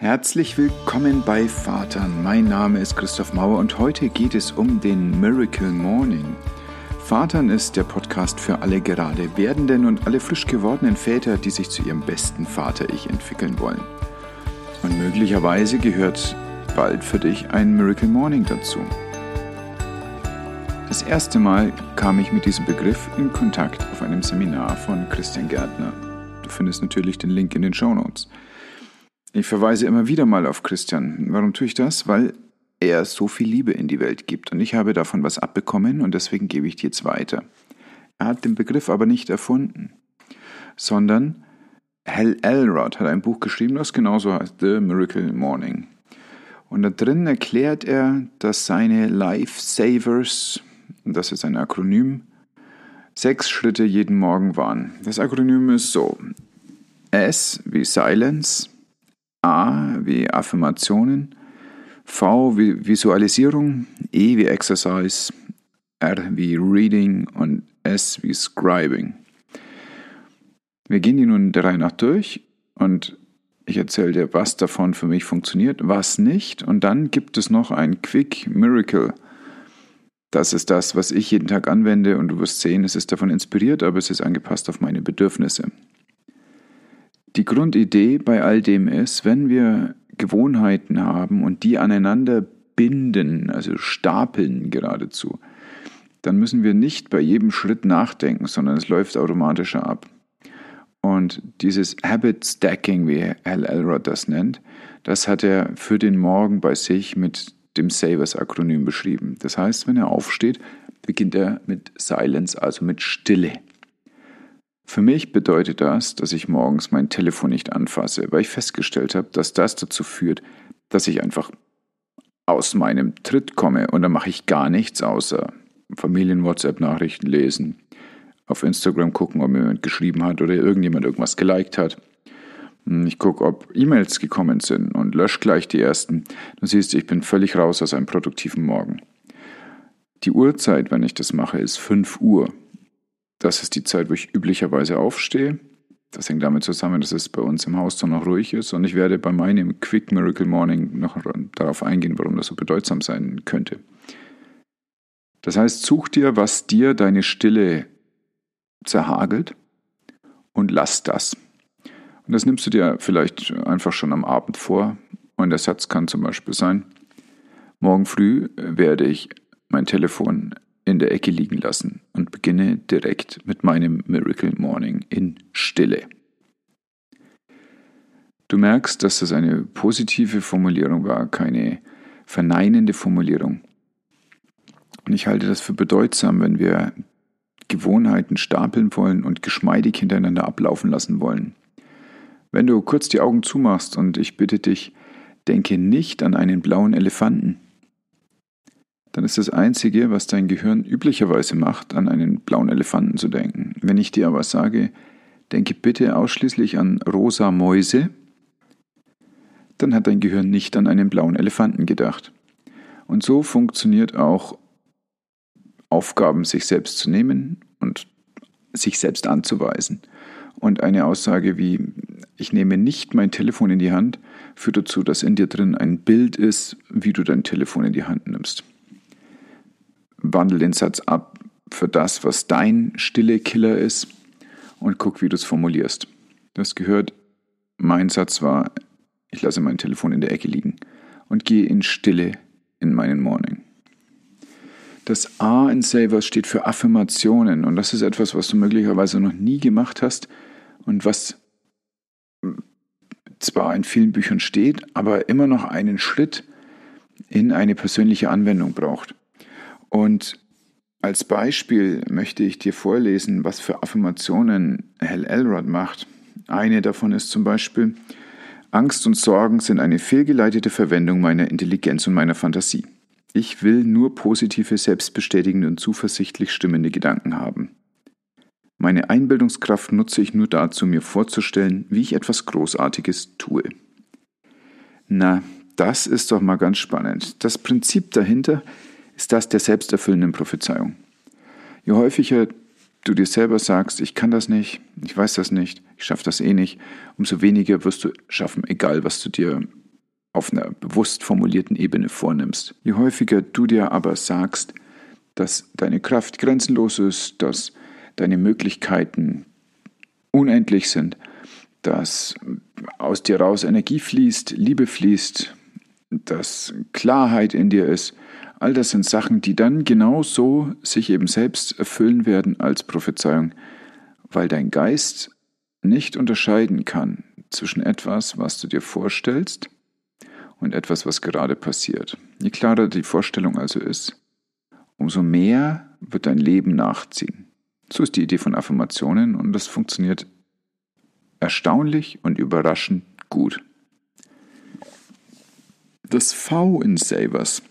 Herzlich willkommen bei Vatern. Mein Name ist Christoph Mauer und heute geht es um den Miracle Morning. Vatern ist der Podcast für alle gerade werdenden und alle frisch gewordenen Väter, die sich zu ihrem besten Vater-Ich entwickeln wollen. Und möglicherweise gehört bald für dich ein Miracle Morning dazu. Das erste Mal kam ich mit diesem Begriff in Kontakt auf einem Seminar von Christian Gärtner. Du findest natürlich den Link in den Show Notes. Ich verweise immer wieder mal auf Christian. Warum tue ich das? Weil er so viel Liebe in die Welt gibt und ich habe davon was abbekommen und deswegen gebe ich die jetzt weiter. Er hat den Begriff aber nicht erfunden, sondern Hal Elrod hat ein Buch geschrieben, das genauso heißt The Miracle Morning. Und da drin erklärt er, dass seine Lifesavers, das ist ein Akronym, sechs Schritte jeden Morgen waren. Das Akronym ist so: S wie Silence, A wie Affirmationen, V wie Visualisierung, E wie Exercise, R wie Reading und S wie Scribing. Wir gehen die nun der Reihe nach durch und ich erzähle dir, was davon für mich funktioniert, was nicht. Und dann gibt es noch ein Quick Miracle. Das ist das, was ich jeden Tag anwende und du wirst sehen, es ist davon inspiriert, aber es ist angepasst auf meine Bedürfnisse. Die Grundidee bei all dem ist, wenn wir Gewohnheiten haben und die aneinander binden, also stapeln geradezu, dann müssen wir nicht bei jedem Schritt nachdenken, sondern es läuft automatischer ab. Und dieses Habit Stacking, wie Hal Elrod das nennt, das hat er für den Morgen bei sich mit dem Savers-Akronym beschrieben. Das heißt, wenn er aufsteht, beginnt er mit Silence, also mit Stille. Für mich bedeutet das, dass ich morgens mein Telefon nicht anfasse, weil ich festgestellt habe, dass das dazu führt, dass ich einfach aus meinem Tritt komme und dann mache ich gar nichts außer Familien-WhatsApp-Nachrichten lesen, auf Instagram gucken, ob mir jemand geschrieben hat oder irgendjemand irgendwas geliked hat. Ich gucke, ob E-Mails gekommen sind und lösche gleich die ersten. Du siehst, ich bin völlig raus aus einem produktiven Morgen. Die Uhrzeit, wenn ich das mache, ist 5 Uhr. Das ist die Zeit, wo ich üblicherweise aufstehe. Das hängt damit zusammen, dass es bei uns im Haus dann noch ruhig ist. Und ich werde bei meinem Quick Miracle Morning noch darauf eingehen, warum das so bedeutsam sein könnte. Das heißt, such dir, was dir deine Stille zerhagelt und lass das. Und das nimmst du dir vielleicht einfach schon am Abend vor. Und der Satz kann zum Beispiel sein, morgen früh werde ich mein Telefon in der Ecke liegen lassen und beginne direkt mit meinem Miracle Morning in Stille. Du merkst, dass das eine positive Formulierung war, keine verneinende Formulierung. Und ich halte das für bedeutsam, wenn wir Gewohnheiten stapeln wollen und geschmeidig hintereinander ablaufen lassen wollen. Wenn du kurz die Augen zumachst und ich bitte dich, denke nicht an einen blauen Elefanten, dann ist das Einzige, was dein Gehirn üblicherweise macht, an einen blauen Elefanten zu denken. Wenn ich dir aber sage, denke bitte ausschließlich an rosa Mäuse, dann hat dein Gehirn nicht an einen blauen Elefanten gedacht. Und so funktioniert auch Aufgaben sich selbst zu nehmen und sich selbst anzuweisen. Und eine Aussage wie, ich nehme nicht mein Telefon in die Hand, führt dazu, dass in dir drin ein Bild ist, wie du dein Telefon in die Hand nimmst wandel den Satz ab für das, was dein stille Killer ist und guck, wie du es formulierst. Das gehört, mein Satz war, ich lasse mein Telefon in der Ecke liegen und gehe in Stille in meinen Morning. Das A in Savers steht für Affirmationen und das ist etwas, was du möglicherweise noch nie gemacht hast und was zwar in vielen Büchern steht, aber immer noch einen Schritt in eine persönliche Anwendung braucht. Und als Beispiel möchte ich dir vorlesen, was für Affirmationen Hal Elrod macht. Eine davon ist zum Beispiel, Angst und Sorgen sind eine fehlgeleitete Verwendung meiner Intelligenz und meiner Fantasie. Ich will nur positive, selbstbestätigende und zuversichtlich stimmende Gedanken haben. Meine Einbildungskraft nutze ich nur dazu, mir vorzustellen, wie ich etwas Großartiges tue. Na, das ist doch mal ganz spannend. Das Prinzip dahinter ist das der selbsterfüllenden Prophezeiung. Je häufiger du dir selber sagst, ich kann das nicht, ich weiß das nicht, ich schaffe das eh nicht, umso weniger wirst du schaffen, egal was du dir auf einer bewusst formulierten Ebene vornimmst. Je häufiger du dir aber sagst, dass deine Kraft grenzenlos ist, dass deine Möglichkeiten unendlich sind, dass aus dir raus Energie fließt, Liebe fließt, dass Klarheit in dir ist, all das sind Sachen, die dann genauso sich eben selbst erfüllen werden als Prophezeiung, weil dein Geist nicht unterscheiden kann zwischen etwas, was du dir vorstellst, und etwas, was gerade passiert. Je klarer die Vorstellung also ist, umso mehr wird dein Leben nachziehen. So ist die Idee von Affirmationen und das funktioniert erstaunlich und überraschend gut. Das V in Savers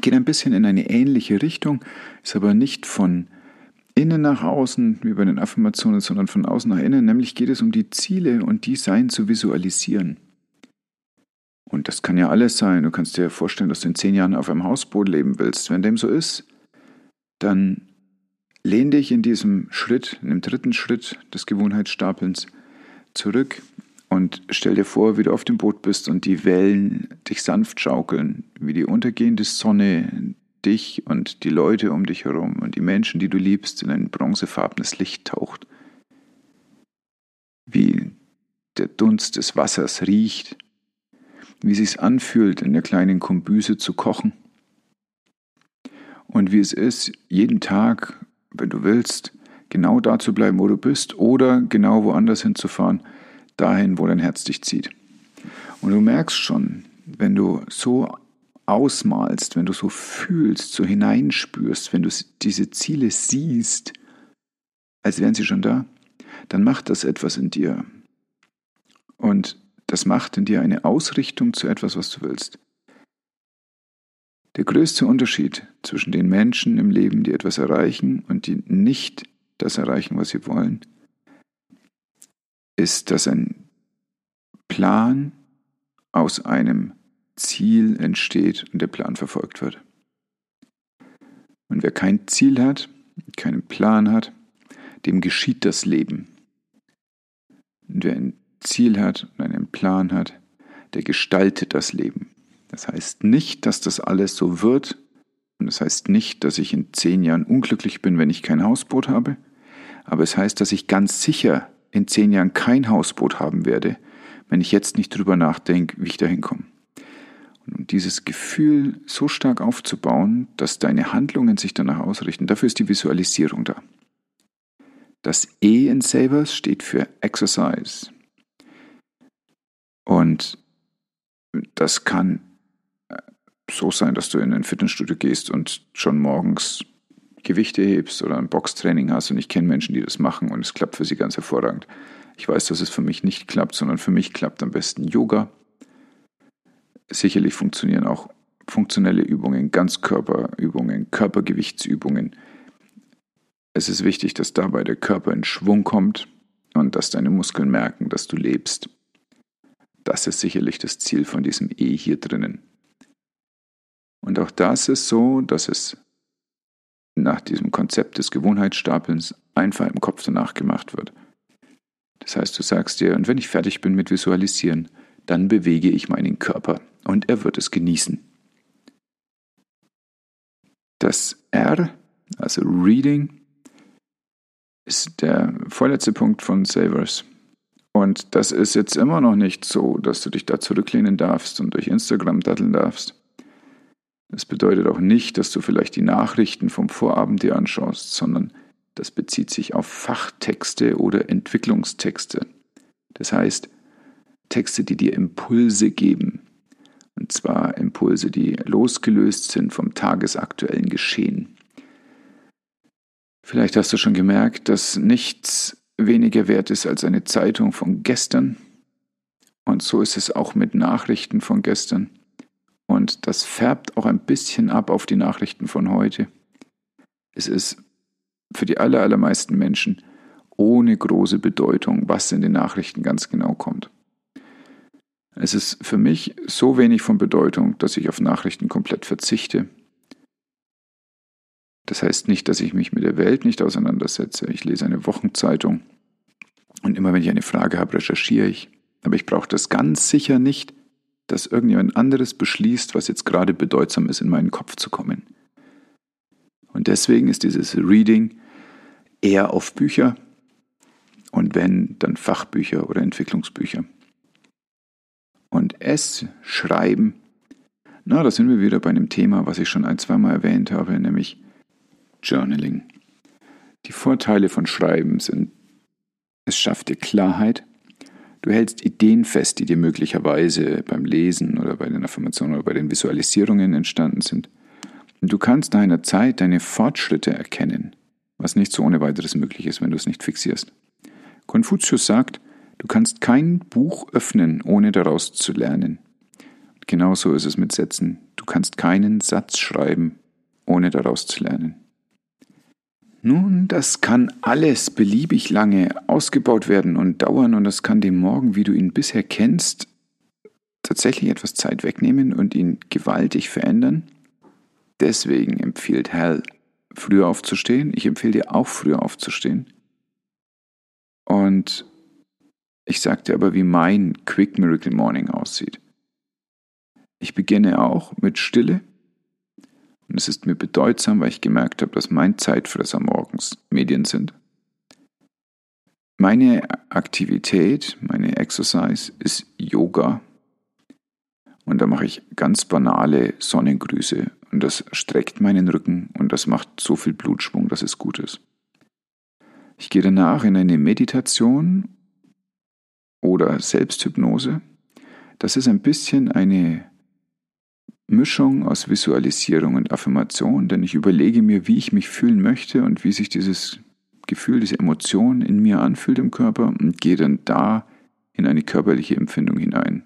geht ein bisschen in eine ähnliche Richtung, ist aber nicht von innen nach außen wie bei den Affirmationen, sondern von außen nach innen. Nämlich geht es um die Ziele und die Sein zu visualisieren. Und das kann ja alles sein. Du kannst dir vorstellen, dass du in zehn Jahren auf einem Hausboot leben willst. Wenn dem so ist, dann lehn dich in diesem Schritt, in dem dritten Schritt des Gewohnheitsstapelns zurück und stell dir vor, wie du auf dem Boot bist und die Wellen dich sanft schaukeln, wie die untergehende Sonne dich und die Leute um dich herum und die Menschen, die du liebst, in ein bronzefarbenes Licht taucht. Wie der Dunst des Wassers riecht, wie es sich anfühlt, in der kleinen Kombüse zu kochen. Und wie es ist, jeden Tag, wenn du willst, genau da zu bleiben, wo du bist, oder genau woanders hinzufahren, dahin, wo dein Herz dich zieht. Und du merkst schon, wenn du so ausmalst, wenn du so fühlst, so hineinspürst, wenn du diese Ziele siehst, als wären sie schon da, dann macht das etwas in dir. Und das macht in dir eine Ausrichtung zu etwas, was du willst. Der größte Unterschied zwischen den Menschen im Leben, die etwas erreichen und die nicht das erreichen, was sie wollen, ist, dass ein Plan aus einem Ziel entsteht und der Plan verfolgt wird. Und wer kein Ziel hat, keinen Plan hat, dem geschieht das Leben. Und wer ein Ziel hat und einen Plan hat, der gestaltet das Leben. Das heißt nicht, dass das alles so wird. Und das heißt nicht, dass ich in zehn Jahren unglücklich bin, wenn ich kein Hausboot habe. Aber es heißt, dass ich ganz sicher in zehn Jahren kein Hausboot haben werde, wenn ich jetzt nicht drüber nachdenke, wie ich da hinkomme. Und dieses Gefühl so stark aufzubauen, dass deine Handlungen sich danach ausrichten, dafür ist die Visualisierung da. Das E in Savers steht für Exercise. Und das kann äh, so sein, dass du in ein Fitnessstudio gehst und schon morgens Gewichte hebst oder ein Boxtraining hast. Und ich kenne Menschen, die das machen und es klappt für sie ganz hervorragend. Ich weiß, dass es für mich nicht klappt, sondern für mich klappt am besten Yoga. Sicherlich funktionieren auch funktionelle Übungen, Ganzkörperübungen, Körpergewichtsübungen. Es ist wichtig, dass dabei der Körper in Schwung kommt und dass deine Muskeln merken, dass du lebst. Das ist sicherlich das Ziel von diesem E hier drinnen. Und auch das ist so, dass es nach diesem Konzept des Gewohnheitsstapelns einfach im Kopf danach gemacht wird. Das heißt, du sagst dir, und wenn ich fertig bin mit Visualisieren, dann bewege ich meinen Körper und er wird es genießen. Das R, also Reading, ist der vorletzte Punkt von Savers. Und das ist jetzt immer noch nicht so, dass du dich da zurücklehnen darfst und durch Instagram datteln darfst. Das bedeutet auch nicht, dass du vielleicht die Nachrichten vom Vorabend dir anschaust, sondern das bezieht sich auf Fachtexte oder Entwicklungstexte. Das heißt, Texte, die dir Impulse geben. Und zwar Impulse, die losgelöst sind vom tagesaktuellen Geschehen. Vielleicht hast du schon gemerkt, dass nichts weniger wert ist als eine Zeitung von gestern. Und so ist es auch mit Nachrichten von gestern. Und das färbt auch ein bisschen ab auf die Nachrichten von heute. Es ist für die aller, allermeisten Menschen ohne große Bedeutung, was in den Nachrichten ganz genau kommt. Es ist für mich so wenig von Bedeutung, dass ich auf Nachrichten komplett verzichte. Das heißt nicht, dass ich mich mit der Welt nicht auseinandersetze. Ich lese eine Wochenzeitung und immer wenn ich eine Frage habe, recherchiere ich. Aber ich brauche das ganz sicher nicht, dass irgendjemand anderes beschließt, was jetzt gerade bedeutsam ist, in meinen Kopf zu kommen. Und deswegen ist dieses Reading eher auf Bücher und wenn, dann Fachbücher oder Entwicklungsbücher. Und es schreiben, na, da sind wir wieder bei einem Thema, was ich schon ein, zweimal erwähnt habe, nämlich Journaling. Die Vorteile von Schreiben sind, es schafft dir Klarheit, du hältst Ideen fest, die dir möglicherweise beim Lesen oder bei den Affirmationen oder bei den Visualisierungen entstanden sind. Und du kannst nach einer Zeit deine Fortschritte erkennen, was nicht so ohne weiteres möglich ist, wenn du es nicht fixierst. Konfuzius sagt, du kannst kein Buch öffnen, ohne daraus zu lernen. genauso ist es mit Sätzen. Du kannst keinen Satz schreiben, ohne daraus zu lernen. Nun, das kann alles beliebig lange ausgebaut werden und dauern und das kann dem Morgen, wie du ihn bisher kennst, tatsächlich etwas Zeit wegnehmen und ihn gewaltig verändern. Deswegen empfiehlt Hal, früher aufzustehen. Ich empfehle dir auch früher aufzustehen. Und ich sagte aber, wie mein Quick Miracle Morning aussieht. Ich beginne auch mit Stille es ist mir bedeutsam, weil ich gemerkt habe, dass mein Zeitfresser morgens Medien sind. Meine Aktivität, meine Exercise ist Yoga. Und da mache ich ganz banale Sonnengrüße. Und das streckt meinen Rücken und das macht so viel Blutschwung, dass es gut ist. Ich gehe danach in eine Meditation oder Selbsthypnose. Das ist ein bisschen eine Mischung aus Visualisierung und Affirmation, denn ich überlege mir, wie ich mich fühlen möchte und wie sich dieses Gefühl, diese Emotion in mir anfühlt im Körper und gehe dann da in eine körperliche Empfindung hinein.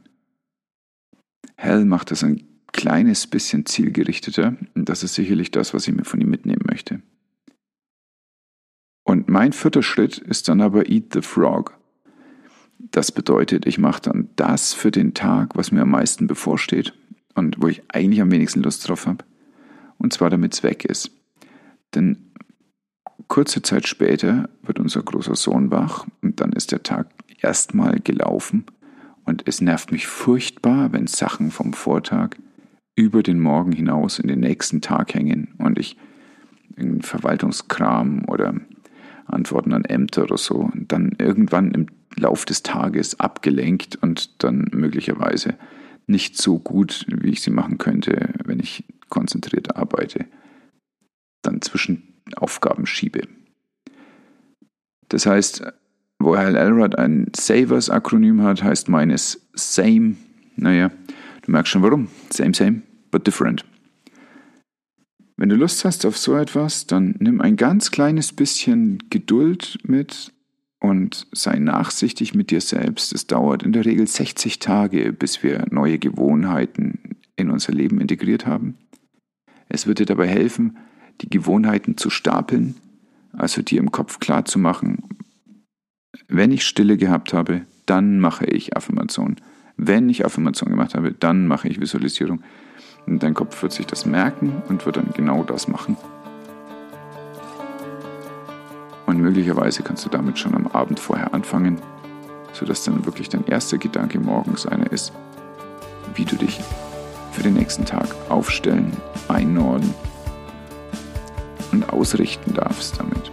Hell macht das ein kleines bisschen zielgerichteter und das ist sicherlich das, was ich mir von ihm mitnehmen möchte. Und mein vierter Schritt ist dann aber Eat the Frog. Das bedeutet, ich mache dann das für den Tag, was mir am meisten bevorsteht und wo ich eigentlich am wenigsten Lust drauf habe. Und zwar damit es weg ist. Denn kurze Zeit später wird unser großer Sohn wach und dann ist der Tag erstmal gelaufen und es nervt mich furchtbar, wenn Sachen vom Vortag über den Morgen hinaus in den nächsten Tag hängen und ich in Verwaltungskram oder Antworten an Ämter oder so dann irgendwann im Lauf des Tages abgelenkt und dann möglicherweise nicht so gut, wie ich sie machen könnte, wenn ich konzentriert arbeite, dann zwischen Aufgaben schiebe. Das heißt, wo Hal Elrod ein Savers-Akronym hat, heißt meines Same. Naja, du merkst schon warum. Same, same, but different. Wenn du Lust hast auf so etwas, dann nimm ein ganz kleines bisschen Geduld mit und sei nachsichtig mit dir selbst. Es dauert in der Regel 60 Tage, bis wir neue Gewohnheiten in unser Leben integriert haben. Es wird dir dabei helfen, die Gewohnheiten zu stapeln, also dir im Kopf klar zu machen, wenn ich Stille gehabt habe, dann mache ich Affirmation. Wenn ich Affirmation gemacht habe, dann mache ich Visualisierung. Und dein Kopf wird sich das merken und wird dann genau das machen. Und möglicherweise kannst du damit schon am Abend vorher anfangen, sodass dann wirklich dein erster Gedanke morgens einer ist, wie du dich für den nächsten Tag aufstellen, einnorden und ausrichten darfst damit.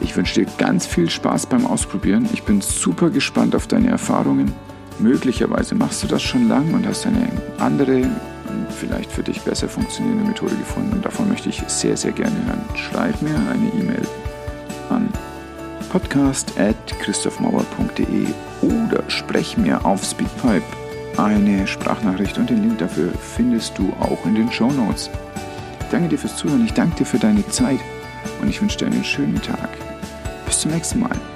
Ich wünsche dir ganz viel Spaß beim Ausprobieren. Ich bin super gespannt auf deine Erfahrungen. Möglicherweise machst du das schon lang und hast eine andere, vielleicht für dich besser funktionierende Methode gefunden. Davon möchte ich sehr, sehr gerne hören. Schreib mir eine E-Mail podcast at christophmauer.de oder sprech mir auf Speakpipe eine Sprachnachricht und den Link dafür findest du auch in den Show Notes. Danke dir fürs Zuhören, ich danke dir für deine Zeit und ich wünsche dir einen schönen Tag. Bis zum nächsten Mal.